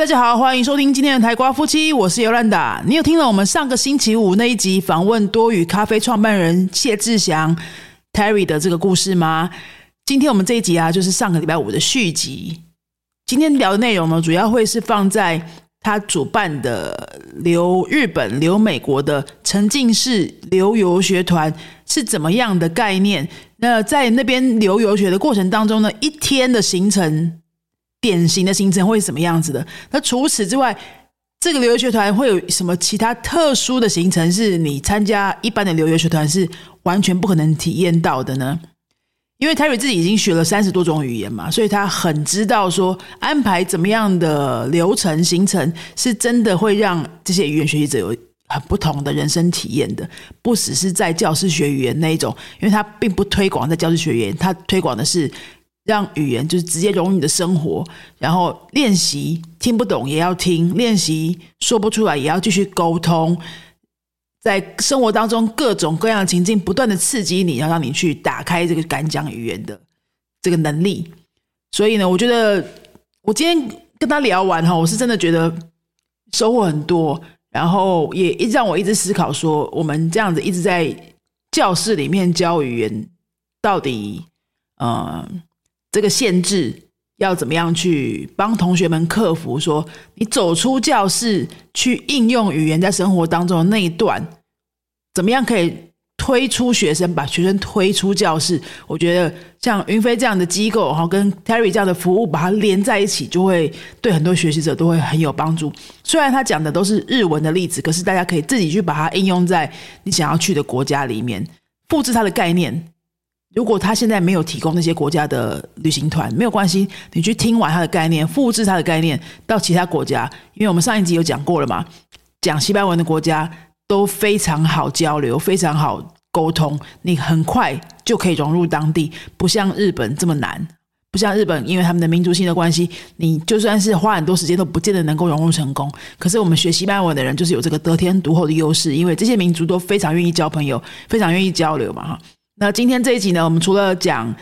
大家好，欢迎收听今天的台瓜夫妻，我是尤兰达。你有听了我们上个星期五那一集访问多语咖啡创办人谢志祥 Terry 的这个故事吗？今天我们这一集啊，就是上个礼拜五的续集。今天聊的内容呢，主要会是放在他主办的留日本、留美国的沉浸式留游学团是怎么样的概念。那在那边留游学的过程当中呢，一天的行程。典型的行程会是什么样子的？那除此之外，这个留学团会有什么其他特殊的行程，是你参加一般的留学团是完全不可能体验到的呢？因为 Terry 自己已经学了三十多种语言嘛，所以他很知道说安排怎么样的流程行程，是真的会让这些语言学习者有很不同的人生体验的，不只是在教师学语言那一种，因为他并不推广在教师学语言，他推广的是。让语言就是直接融入你的生活，然后练习听不懂也要听，练习说不出来也要继续沟通，在生活当中各种各样的情境不断的刺激你，要让你去打开这个敢讲语言的这个能力。所以呢，我觉得我今天跟他聊完哈，我是真的觉得收获很多，然后也一让我一直思考说，我们这样子一直在教室里面教语言，到底嗯。这个限制要怎么样去帮同学们克服？说你走出教室去应用语言在生活当中的那一段，怎么样可以推出学生，把学生推出教室？我觉得像云飞这样的机构，哈，跟 Terry 这样的服务，把它连在一起，就会对很多学习者都会很有帮助。虽然他讲的都是日文的例子，可是大家可以自己去把它应用在你想要去的国家里面，复制它的概念。如果他现在没有提供那些国家的旅行团，没有关系，你去听完他的概念，复制他的概念到其他国家。因为我们上一集有讲过了嘛，讲西班牙文的国家都非常好交流，非常好沟通，你很快就可以融入当地，不像日本这么难。不像日本，因为他们的民族性的关系，你就算是花很多时间，都不见得能够融入成功。可是我们学西班牙文的人，就是有这个得天独厚的优势，因为这些民族都非常愿意交朋友，非常愿意交流嘛，哈。那今天这一集呢，我们除了讲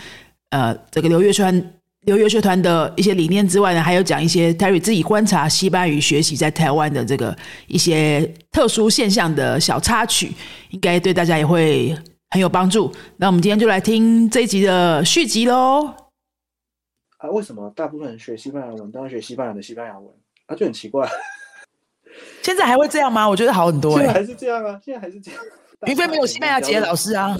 呃这个留学团留学学团的一些理念之外呢，还有讲一些 Terry 自己观察西班牙语学习在台湾的这个一些特殊现象的小插曲，应该对大家也会很有帮助。那我们今天就来听这一集的续集喽。啊，为什么大部分人学西班牙文都要学西班牙的西班牙文？啊，就很奇怪。现在还会这样吗？我觉得好很多。现在还是这样啊，现在还是这样。云飞没有西班牙籍的老师啊。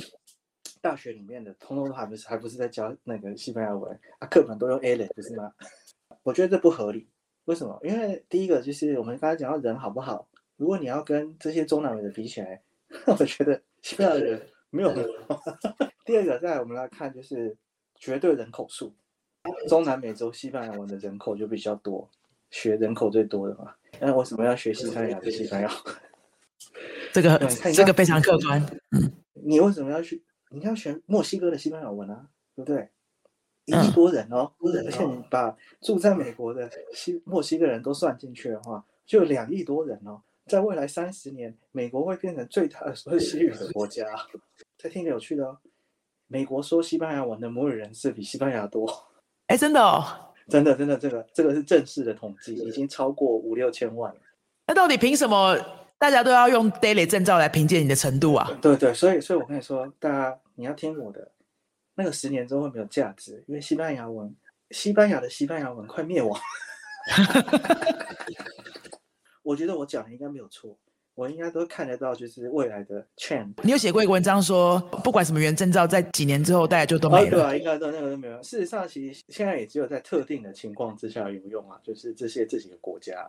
大学里面的通通还不是还不是在教那个西班牙文啊？课本都用 A 类，不是吗？我觉得这不合理。为什么？因为第一个就是我们刚才讲到人好不好？如果你要跟这些中南美的比起来，我觉得西班牙人没有很好。第二个，再我们来看就是绝对人口数，中南美洲西班牙文的人口就比较多，学人口最多的嘛。那为什么要学西班牙的西班牙？这个这个非常客观。嗯，你为什么要去？你要学墨西哥的西班牙文啊，对不对？一亿多人哦，而且你把住在美国的西墨西哥人都算进去的话，就两亿多人哦。在未来三十年，美国会变成最大的说西语的国家。再听个有趣的哦，美国说西班牙文的母语人士比西班牙多。哎，真的哦，真的真的，这个这个是正式的统计，已经超过五六千万了。那到底凭什么？大家都要用 daily 证照来评鉴你的程度啊！对对，所以所以我跟你说，大家你要听我的，那个十年之后会没有价值，因为西班牙文，西班牙的西班牙文快灭亡。我觉得我讲的应该没有错，我应该都看得到，就是未来的 trend。你有写过一个文章说，不管什么原证照，在几年之后大家就都没了。对啊，应该都那个都没有。事实上，其实现在也只有在特定的情况之下有用啊，就是这些这几个国家。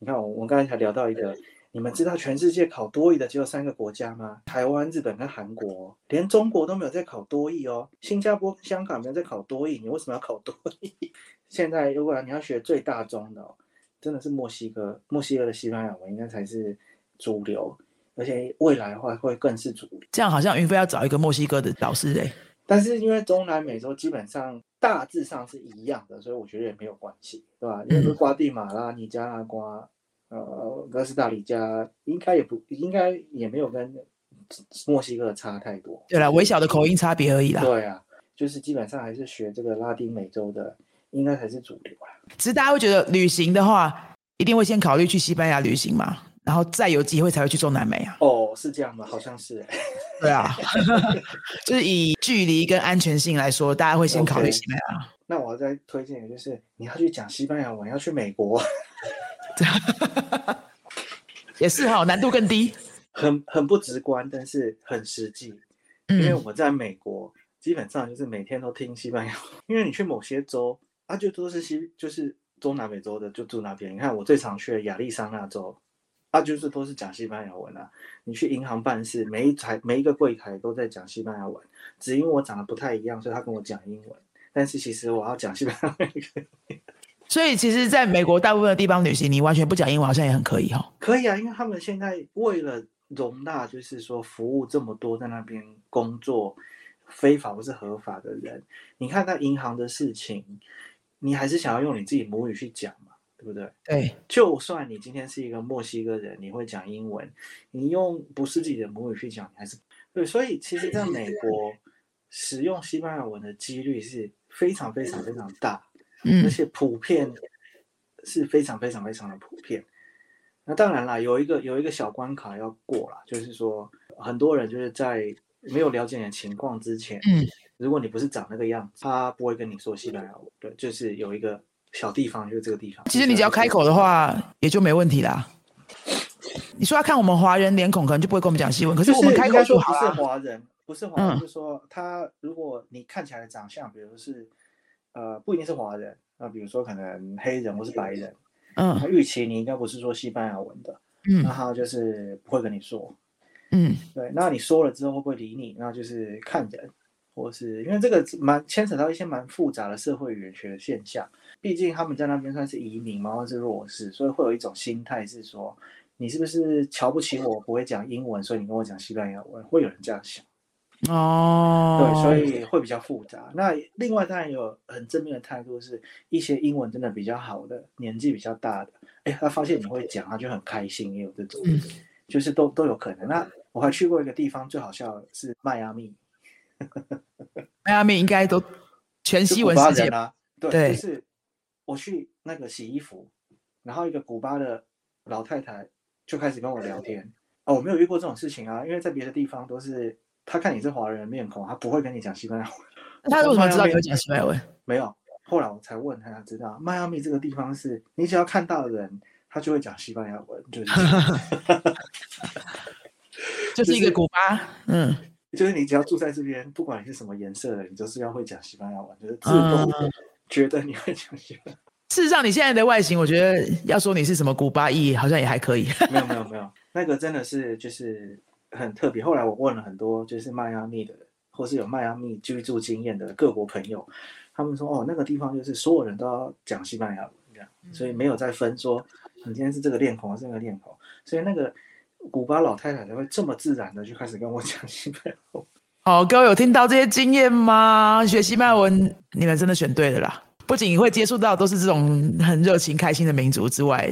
你看，我我刚才才聊到一个。你们知道全世界考多译的只有三个国家吗？台湾、日本跟韩国，连中国都没有在考多译哦。新加坡、香港没有在考多译，你为什么要考多译？现在如果你要学最大宗的，真的是墨西哥，墨西哥的西班牙文应该才是主流，而且未来的话会更是主流。这样好像云飞要找一个墨西哥的导师哎。但是因为中南美洲基本上大致上是一样的，所以我觉得也没有关系，对吧？因为瓜地马拉、尼加拉瓜。呃，哥斯达黎加应该也不应该也没有跟墨西哥差太多。对啦，微小的口音差别而已啦。对啊，就是基本上还是学这个拉丁美洲的，应该才是主流啊。其实大家会觉得旅行的话，一定会先考虑去西班牙旅行嘛，然后再有机会才会去中南美啊。哦，是这样吗？好像是。对啊，就是以距离跟安全性来说，大家会先考虑西班牙。那我要再推荐，就是你要去讲西班牙文，要去美国。也是哈，难度更低，很很不直观，但是很实际。因为我在美国，基本上就是每天都听西班牙。因为你去某些州啊，就都是西，就是中南美洲的，就住那边。你看我最常去的亚利桑那州，啊，就是都是讲西班牙文啊。你去银行办事，每一台每一个柜台都在讲西班牙文，只因为我长得不太一样，所以他跟我讲英文。但是其实我要讲西班牙文。所以，其实，在美国大部分的地方旅行，你完全不讲英文，好像也很可以哈。可以啊，因为他们现在为了容纳，就是说服务这么多在那边工作非法或是合法的人，你看在银行的事情，你还是想要用你自己母语去讲嘛，对不对？对。就算你今天是一个墨西哥人，你会讲英文，你用不是自己的母语去讲，你还是对。所以，其实在美国 使用西班牙文的几率是非常非常非常大。而且普遍是非常非常非常的普遍。那当然啦，有一个有一个小关卡要过啦，就是说很多人就是在没有了解你的情况之前，嗯，如果你不是长那个样子，他不会跟你说西班牙文。对，就是有一个小地方，就是这个地方。其实你只要开口的话，也就没问题啦。你说要看我们华人脸孔，可能就不会跟我们讲西文。可是我们开口说不是华人，不是华人，就是说他如果你看起来的长相，比如是。呃，不一定是华人，那比如说可能黑人或是白人，嗯，他预期你应该不是说西班牙文的，嗯，那他就是不会跟你说，嗯，对，那你说了之后会不会理你？那就是看人，或是因为这个蛮牵扯到一些蛮复杂的社会语言学的现象，毕竟他们在那边算是移民嘛，或是弱势，所以会有一种心态是说，你是不是瞧不起我不会讲英文，所以你跟我讲西班牙文，会有人这样想。哦，对，所以会比较复杂。那另外当然有很正面的态度，是一些英文真的比较好的，年纪比较大的，哎，他发现你会讲，他就很开心，也有这种，就是都都有可能。那我还去过一个地方，最好笑的是迈阿密，迈阿密应该都全西文世界啊，对，就是我去那个洗衣服，然后一个古巴的老太太就开始跟我聊天。哦，我没有遇过这种事情啊，因为在别的地方都是。他看你是华人面孔，他不会跟你讲西班牙文。他为什么知道你会讲西班牙文？没有，后来我才问他，才知道迈阿密这个地方是你只要看到的人，他就会讲西班牙文，就是，就是一个古巴，嗯，就是你只要住在这边，不管你是什么颜色的，你就是要会讲西班牙文，就是自动觉得你会讲西班牙。事实上，你现在的外形，我觉得要说你是什么古巴裔，好像也还可以。没有，没有，没有，那个真的是就是。很特别。后来我问了很多，就是迈阿密的，或是有迈阿密居住经验的各国朋友，他们说：“哦，那个地方就是所有人都要讲西班牙文，这样，所以没有再分说你今天是这个脸孔，是那个脸孔。”所以那个古巴老太太才会这么自然的就开始跟我讲西班牙文。好，各位有听到这些经验吗？学西班牙文，你们真的选对了啦！不仅会接触到都是这种很热情、开心的民族之外，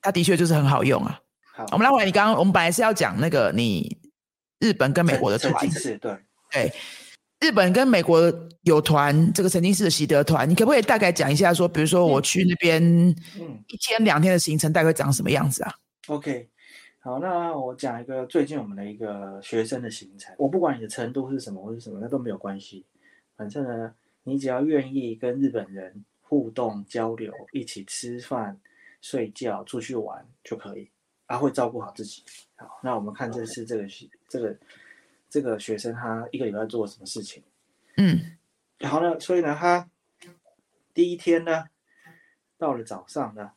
它的确就是很好用啊。我们来回你刚刚，我们本来是要讲那个你日本跟美国的团，是，对，对，日本跟美国有团，这个曾经是的习德团，你可不可以大概讲一下，说，比如说我去那边，嗯，一天两天的行程大概长什么样子啊？OK，好，那我讲一个最近我们的一个学生的行程，我不管你的程度是什么或是什么，那都没有关系，反正呢，你只要愿意跟日本人互动交流，一起吃饭、睡觉、出去玩就可以。他会照顾好自己。好，那我们看这次这个这个这个学生他一个礼拜做了什么事情？嗯，然后呢，所以呢，他第一天呢，到了早上呢，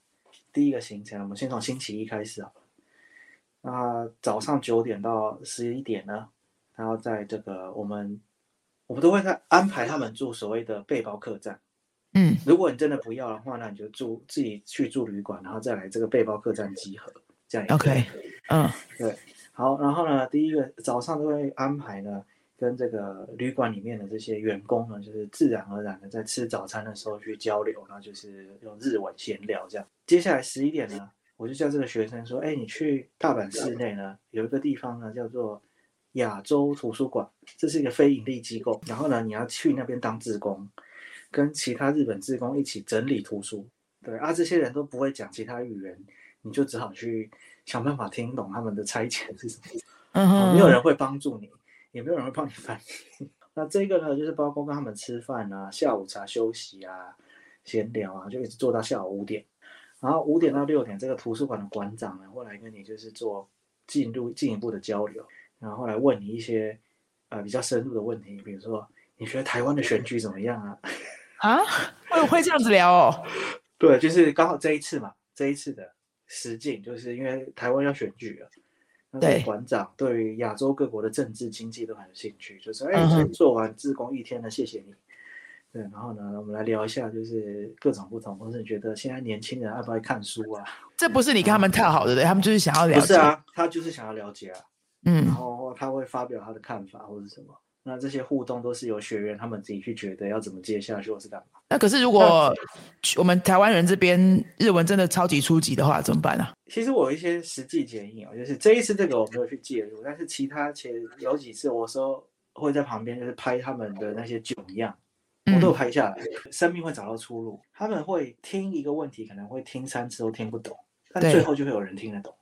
第一个行程，我们先从星期一开始啊。那早上九点到十一点呢，然后在这个我们我们都会在安排他们住所谓的背包客栈。嗯，如果你真的不要的话，那你就住自己去住旅馆，然后再来这个背包客栈集合。这样 OK，嗯，对，好，然后呢，第一个早上都会安排呢，跟这个旅馆里面的这些员工呢，就是自然而然的在吃早餐的时候去交流，然后就是用日文闲聊这样。接下来十一点呢，我就叫这个学生说，哎，你去大阪市内呢，有一个地方呢叫做亚洲图书馆，这是一个非盈利机构，然后呢，你要去那边当志工，跟其他日本志工一起整理图书。对啊，这些人都不会讲其他语言，你就只好去想办法听懂他们的差遣是什么。嗯哼，没有人会帮助你，也没有人会帮你翻译。那这个呢，就是包括跟他们吃饭啊、下午茶休息啊、闲聊啊，就一直做到下午五点。然后五点到六点，这个图书馆的馆长呢，会来跟你就是做进入进一步的交流，然后来问你一些呃比较深入的问题，比如说你觉得台湾的选举怎么样啊？啊，会会这样子聊哦？对，就是刚好这一次嘛，这一次的实境，就是因为台湾要选举了。那这个对馆长对于亚洲各国的政治经济都很有兴趣，就是哎，嗯哼你做完自工一天了，谢谢你。对，然后呢，我们来聊一下，就是各种不同，或是觉得现在年轻人爱不爱看书啊？这不是你跟他们套好的，对？他们就是想要了解。不是，啊，他就是想要了解啊，嗯然嗯，后他会发表他的看法或者什么。那这些互动都是由学员他们自己去觉得要怎么接下去，或是干嘛。那可是如果我们台湾人这边日文真的超级初级的话，怎么办啊？其实我有一些实际建议哦，就是这一次这个我没有去介入，但是其他前有几次我说会在旁边就是拍他们的那些囧样，我都有拍下来，生命会找到出路。他们会听一个问题，可能会听三次都听不懂，但最后就会有人听得懂。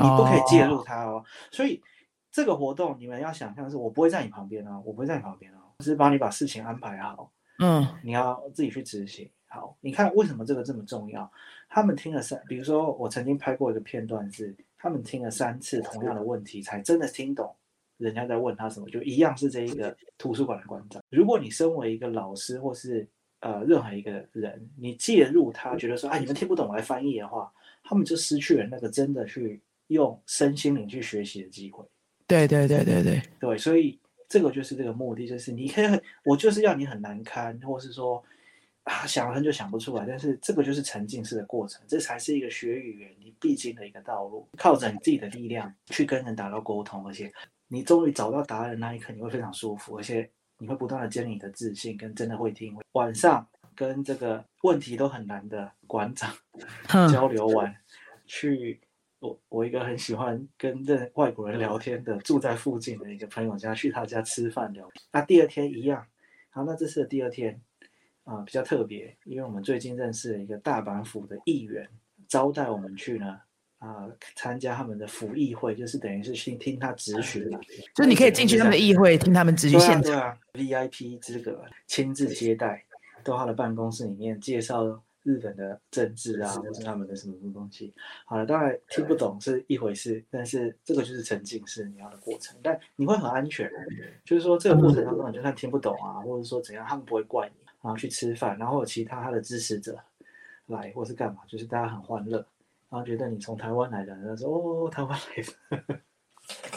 你不可以介入他哦，所以这个活动你们要想象是我不会在你旁边啊，我不会在你旁边啊，我是帮你把事情安排好，嗯你要自己去执行。好，你看为什么这个这么重要？他们听了三，比如说我曾经拍过一个片段是，他们听了三次同样的问题，才真的听懂人家在问他什么，就一样是这一个图书馆的馆长。如果你身为一个老师或是呃任何一个人，你介入他，觉得说啊你们听不懂，我来翻译的话，他们就失去了那个真的去用身心灵去学习的机会。对对对对对，对，所以这个就是这个目的，就是你可以很，我就是要你很难堪，或是说啊想了很久想不出来，但是这个就是沉浸式的过程，这才是一个学语言你必经的一个道路，靠着你自己的力量去跟人达到沟通，而且你终于找到答案的那一刻，你会非常舒服，而且你会不断的建立你的自信，跟真的会听。晚上跟这个问题都很难的馆长，交流完，去我我一个很喜欢跟这外国人聊天的，住在附近的一个朋友家，去他家吃饭聊。那第二天一样，好，那这次的第二天啊、比较特别，因为我们最近认识了一个大阪府的议员，招待我们去呢。啊，参加他们的府议会，就是等于是去听他质询嘛，就是你可以进去他们的议会听他们直对啊接现场。，VIP 资格，亲自接待，到他的办公室里面介绍日本的政治啊，或是他们的什么什么东西。好了，当然听不懂是一回事，但是这个就是沉浸式你要的过程，但你会很安全，就是说这个过程当中，你就算听不懂啊，或者说怎样，他们不会怪你，然后去吃饭，然后有其他他的支持者来，或是干嘛，就是大家很欢乐。然后觉得你从台湾来的，然后说哦，台湾来的，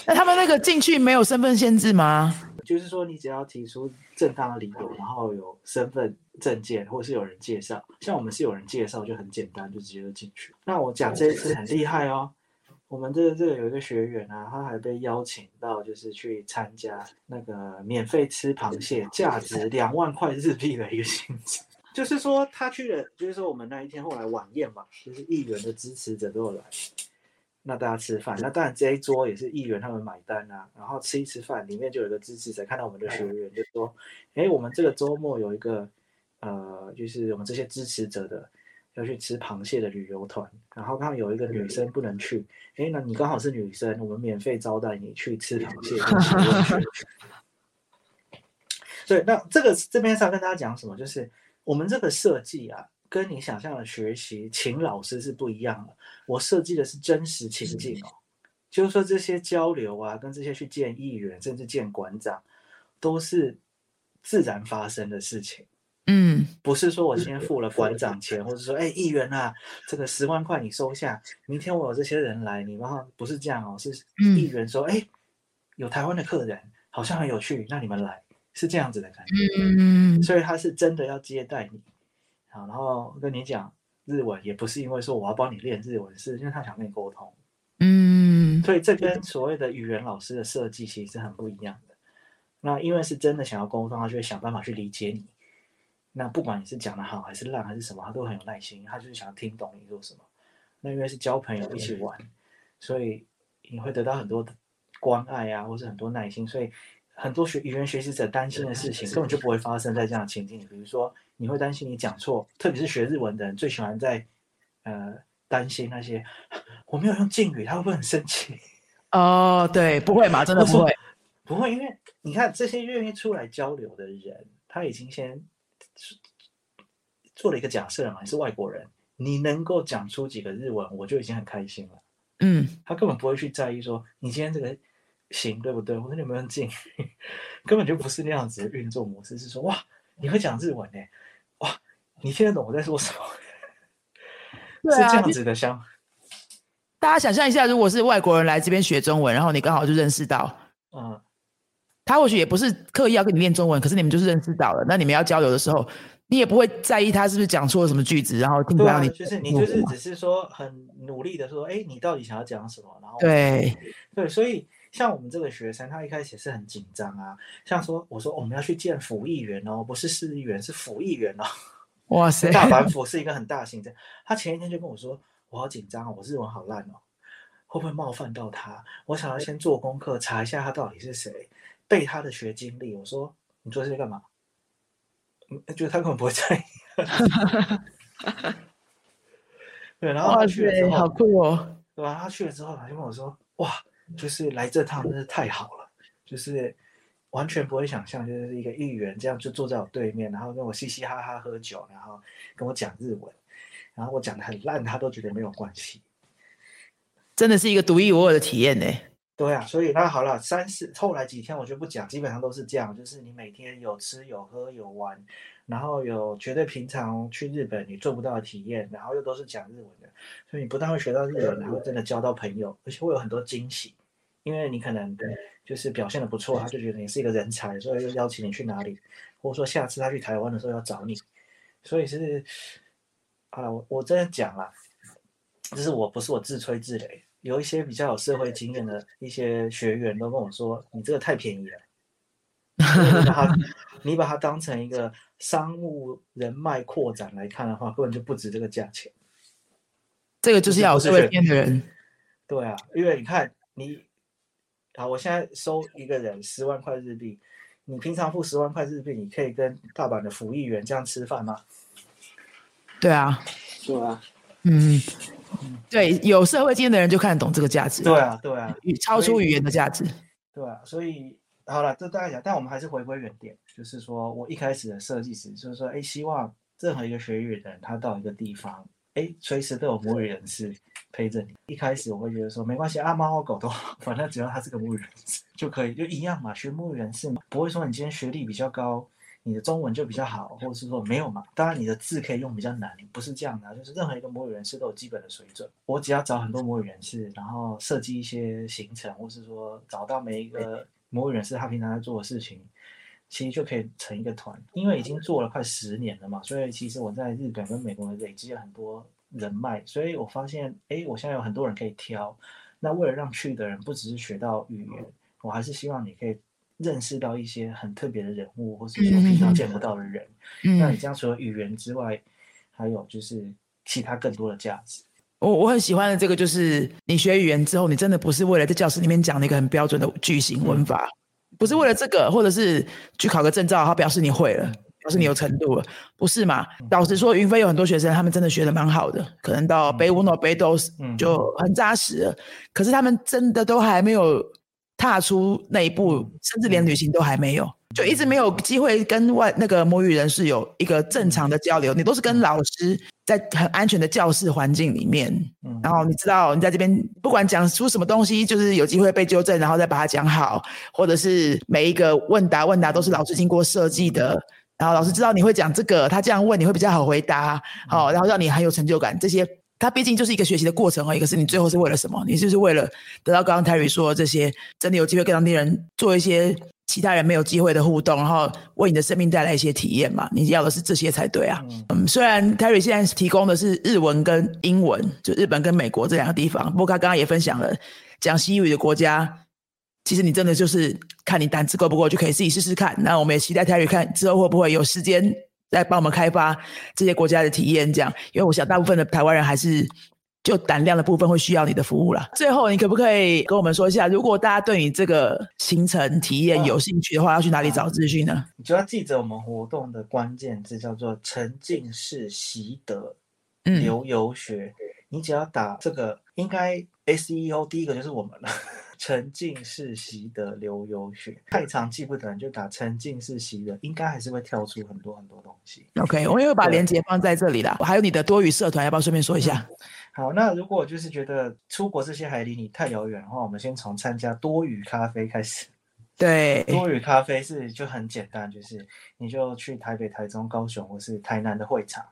那他们那个进去没有身份限制吗？就是说，你只要提出正当的理由，然后有身份证件，或是有人介绍，像我们是有人介绍，就很简单，就直接就进去。那我讲这一次很厉害哦，我们这个这个有一个学员啊，他还被邀请到，就是去参加那个免费吃螃蟹，价值 两万块日币的一个性质。就是说他去了，就是说我们那一天后来晚宴嘛，就是议员的支持者都有来，那大家吃饭，那当然这一桌也是议员他们买单啊，然后吃一吃饭，里面就有一个支持者看到我们的学员就说，哎，我们这个周末有一个呃，就是我们这些支持者的要去吃螃蟹的旅游团，然后刚好有一个女生不能去，哎，那你刚好是女生，我们免费招待你去吃螃蟹跟吃温泉。对，那这个这边是要跟大家讲什么？就是我们这个设计啊，跟你想象的学习请老师是不一样的。我设计的是真实情境哦，就是说这些交流啊，跟这些去见议员，甚至见馆长，都是自然发生的事情。嗯，不是说我今天付了馆长钱，或者说，哎，议员啊，这个十万块你收下，明天我有这些人来，你然后不是这样哦，是嗯议员说，哎，有台湾的客人，好像很有趣，那你们来，是这样子的感觉。嗯，所以他是真的要接待你，好，然后跟你讲日文，也不是因为说我要帮你练日文，是因为他想跟你沟通。嗯，所以这跟所谓的语言老师的设计其实是很不一样的。那因为是真的想要沟通，他就会想办法去理解你。那不管你是讲的好还是烂还是什么，他都很有耐心，他就是想要听懂你说什么。那因为是交朋友一起玩，所以你会得到很多的关爱啊，或是很多耐心。所以很多学语言学习者担心的事情根本就不会发生在这样的情境里。比如说你会担心你讲错，特别是学日文的人最喜欢在呃担心那些我没有用敬语，他会不会很生气？哦，对，不会嘛，真的不会，不会，因为你看这些愿意出来交流的人，他已经先做了一个假设嘛，你是外国人，你能够讲出几个日文，我就已经很开心了。嗯，他根本不会去在意说你今天这个行对不对，或者你有没有敬，根本就不是那样子的运作模式，是说哇，你会讲日文呢，哇，你听得懂我在说什么？是这样子的想。大家想象一下，如果是外国人来这边学中文，然后你刚好就认识到，嗯，他或许也不是刻意要跟你练中文，可是你们就是认识到了，那你们要交流的时候，你也不会在意他是不是讲错了什么句子，然后听不到你，就是你就是只是说很努力的说，哎，你到底想要讲什么？然后对对，所以像我们这个学生，他一开始是很紧张啊，像说我说我们要去见府议员哦，不是市议员，是府议员哦，哇塞，大阪府是一个很大型的，他前一天就跟我说。我好紧张哦，我日文好烂哦，会不会冒犯到他？我想要先做功课，查一下他到底是谁，背他的学经历。我说你做这些干嘛？嗯，觉得他根本不会在意。对，然后他去了之后，好酷哦，对吧？他去了之后，他就跟我说：“哇，就是来这趟真是太好了，就是完全不会想象，就是一个议员这样就坐在我对面，然后跟我嘻嘻哈哈喝酒，然后跟我讲日文。”然后我讲的很烂，他都觉得没有关系，真的是一个独一无二的体验呢。对啊，所以那好了，三四后来几天我就不讲，基本上都是这样，就是你每天有吃有喝有玩，然后有绝对平常去日本你做不到的体验，然后又都是讲日文的，所以你不但会学到日文，然后真的交到朋友，而且会有很多惊喜，因为你可能就是表现的不错，他就觉得你是一个人才，所以就邀请你去哪里，或者说下次他去台湾的时候要找你，所以是。啊，我我这样讲啦，就是我不是我自吹自擂，有一些比较有社会经验的一些学员都跟我说，你这个太便宜了，你把它你把它当成一个商务人脉扩展来看的话，根本就不值这个价钱。这个就是要有社会经验的人。对啊，因为你看你，好，我现在收一个人十万块日币，你平常付十万块日币，你可以跟大阪的服务员这样吃饭吗？对啊，对啊，嗯，对，有社会经验的人就看得懂这个价值。对啊，对啊，语超出语言的价值。对啊，所以好了，这大概讲，但我们还是回归原点，就是说我一开始的设计师，就是说，哎，希望任何一个学语的人，他到一个地方，哎，随时都有母语人士陪着你。一开始我会觉得说，没关系，啊，猫或狗都好，反正只要他是个母语人士就可以，就一样嘛，学母语人士嘛，不会说你今天学历比较高。你的中文就比较好，或者是说没有嘛？当然你的字可以用比较难，不是这样的，就是任何一个母语人士都有基本的水准。我只要找很多母语人士，然后设计一些行程，或是说找到每一个母语人士他平常在做的事情，其实就可以成一个团。因为已经做了快十年了嘛，所以其实我在日本跟美国累积了很多人脉，所以我发现，哎，我现在有很多人可以挑。那为了让去的人不只是学到语言，我还是希望你可以。认识到一些很特别的人物，或是说平常见不到的人，那你这样除了语言之外，还有就是其他更多的价值。我我很喜欢的这个就是，你学语言之后，你真的不是为了在教室里面讲那个很标准的句型文法，不是为了这个，或者是去考个证照，它表示你会了，表示你有程度了，不是嘛？老实说，云飞有很多学生，他们真的学的蛮好的，可能到北五、诺北都就很扎实了，可是他们真的都还没有。踏出那一步，甚至连旅行都还没有，就一直没有机会跟外那个母语人士有一个正常的交流。你都是跟老师在很安全的教室环境里面，然后你知道你在这边不管讲出什么东西，就是有机会被纠正，然后再把它讲好，或者是每一个问答问答都是老师经过设计的，然后老师知道你会讲这个，他这样问你会比较好回答，好，然后让你很有成就感。这些。它毕竟就是一个学习的过程而已。可是你最后是为了什么？你就是为了得到刚刚 Terry 说这些，真的有机会跟当地人做一些其他人没有机会的互动，然后为你的生命带来一些体验嘛？你要的是这些才对啊。嗯，虽然 Terry 现在提供的是日文跟英文，就日本跟美国这两个地方。不过他刚刚也分享了讲西语的国家，其实你真的就是看你胆子够不够，就可以自己试试看。那我们也期待 Terry 看之后会不会有时间。来帮我们开发这些国家的体验，这样，因为我想大部分的台湾人还是就胆量的部分会需要你的服务了。最后，你可不可以跟我们说一下，如果大家对你这个行程体验有兴趣的话，要去哪里找资讯呢？你就要记着我们活动的关键字叫做沉浸式习得流游学。你只要打这个，应该 SEO 第一个就是我们了。沉浸式习得流游学，太长记不得，就打沉浸式习得，应该还是会跳出很多很多东西。OK，我也会把链接放在这里的。还有你的多语社团，要不要顺便说一下？好，那如果就是觉得出国这些还离你太遥远的话，我们先从参加多语咖啡开始。对，多语咖啡是就很简单，就是你就去台北、台中、高雄或是台南的会场。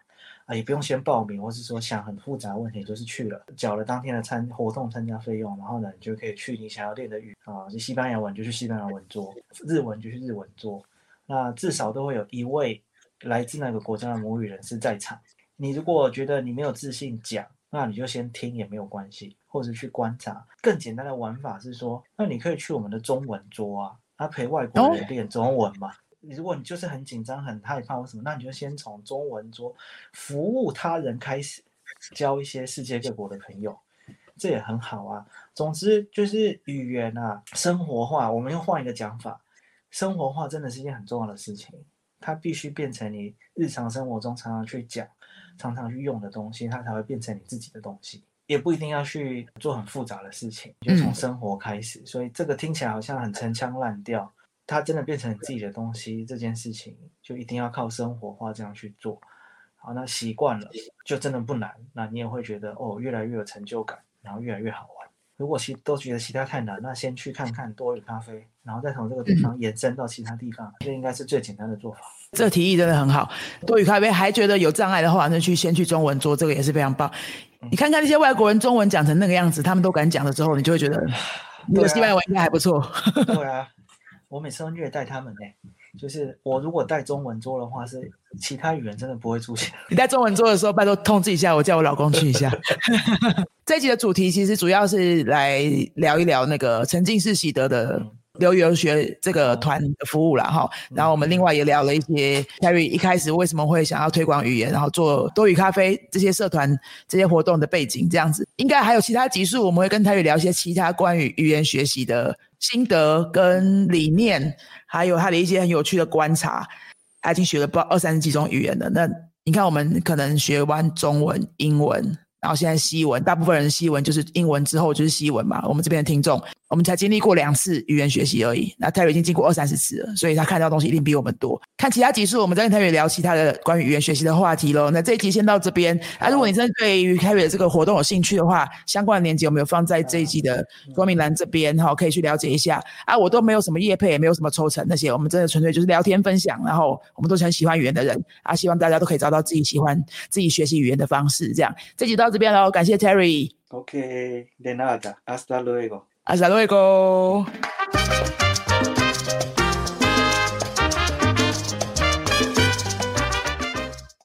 啊，也不用先报名，或是说想很复杂问题，就是去了，缴了当天的参活动参加费用，然后呢，你就可以去你想要练的语啊，就西班牙文就去西班牙文桌，日文就去日文桌，那至少都会有一位来自那个国家的母语人士在场。你如果觉得你没有自信讲，那你就先听也没有关系，或者去观察。更简单的玩法是说，那你可以去我们的中文桌啊，他陪外国人练中文嘛。如果你就是很紧张、很害怕或什么，那你就先从中文桌服务他人开始，交一些世界各国的朋友，这也很好啊。总之就是语言啊，生活化。我们又换一个讲法，生活化真的是一件很重要的事情，它必须变成你日常生活中常常去讲、常常去用的东西，它才会变成你自己的东西。也不一定要去做很复杂的事情，就从生活开始。所以这个听起来好像很陈腔滥调。它真的变成你自己的东西，这件事情就一定要靠生活化这样去做。好，那习惯了就真的不难，那你也会觉得哦，越来越有成就感，然后越来越好玩。如果其都觉得其他太难，那先去看看多语咖啡，然后再从这个地方延伸到其他地方，这应该是最简单的做法。这个提议真的很好。多语咖啡还觉得有障碍的话，那去先去中文桌，这个也是非常棒。你看看那些外国人中文讲成那个样子，他们都敢讲的时候，你就会觉得你的 西班牙文应该还不错。对啊。我每次都虐待他们呢，就是我如果带中文桌的话，是其他语言真的不会出现。你带中文桌的时候，拜托通知一下我，叫我老公去一下。这一集的主题其实主要是来聊一聊那个沉浸式习得的。留游学这个团的服务了哈，然后我们另外也聊了一些 Terry 一开始为什么会想要推广语言，然后做多语咖啡这些社团这些活动的背景这样子，应该还有其他集数，我们会跟 Terry 聊一些其他关于语言学习的心得跟理念，还有他的一些很有趣的观察。他已经学了不二三十几种语言了，那你看我们可能学完中文、英文。然后现在西文，大部分人西文就是英文之后就是西文嘛。我们这边的听众，我们才经历过两次语言学习而已。那泰瑞已经经过二三十次了，所以他看到东西一定比我们多。看其他集数，我们再跟泰瑞聊其他的关于语言学习的话题喽。那这一集先到这边。啊，如果你真的对于泰瑞的这个活动有兴趣的话，相关的链接我们有放在这一集的说明栏这边哈，可以去了解一下。啊，我都没有什么业配，也没有什么抽成那些，我们真的纯粹就是聊天分享。然后我们都是很喜欢语言的人啊，希望大家都可以找到自己喜欢自己学习语言的方式。这样，这集到。到这边喽，感谢 Terry。OK，de nada，hasta luego。hasta luego。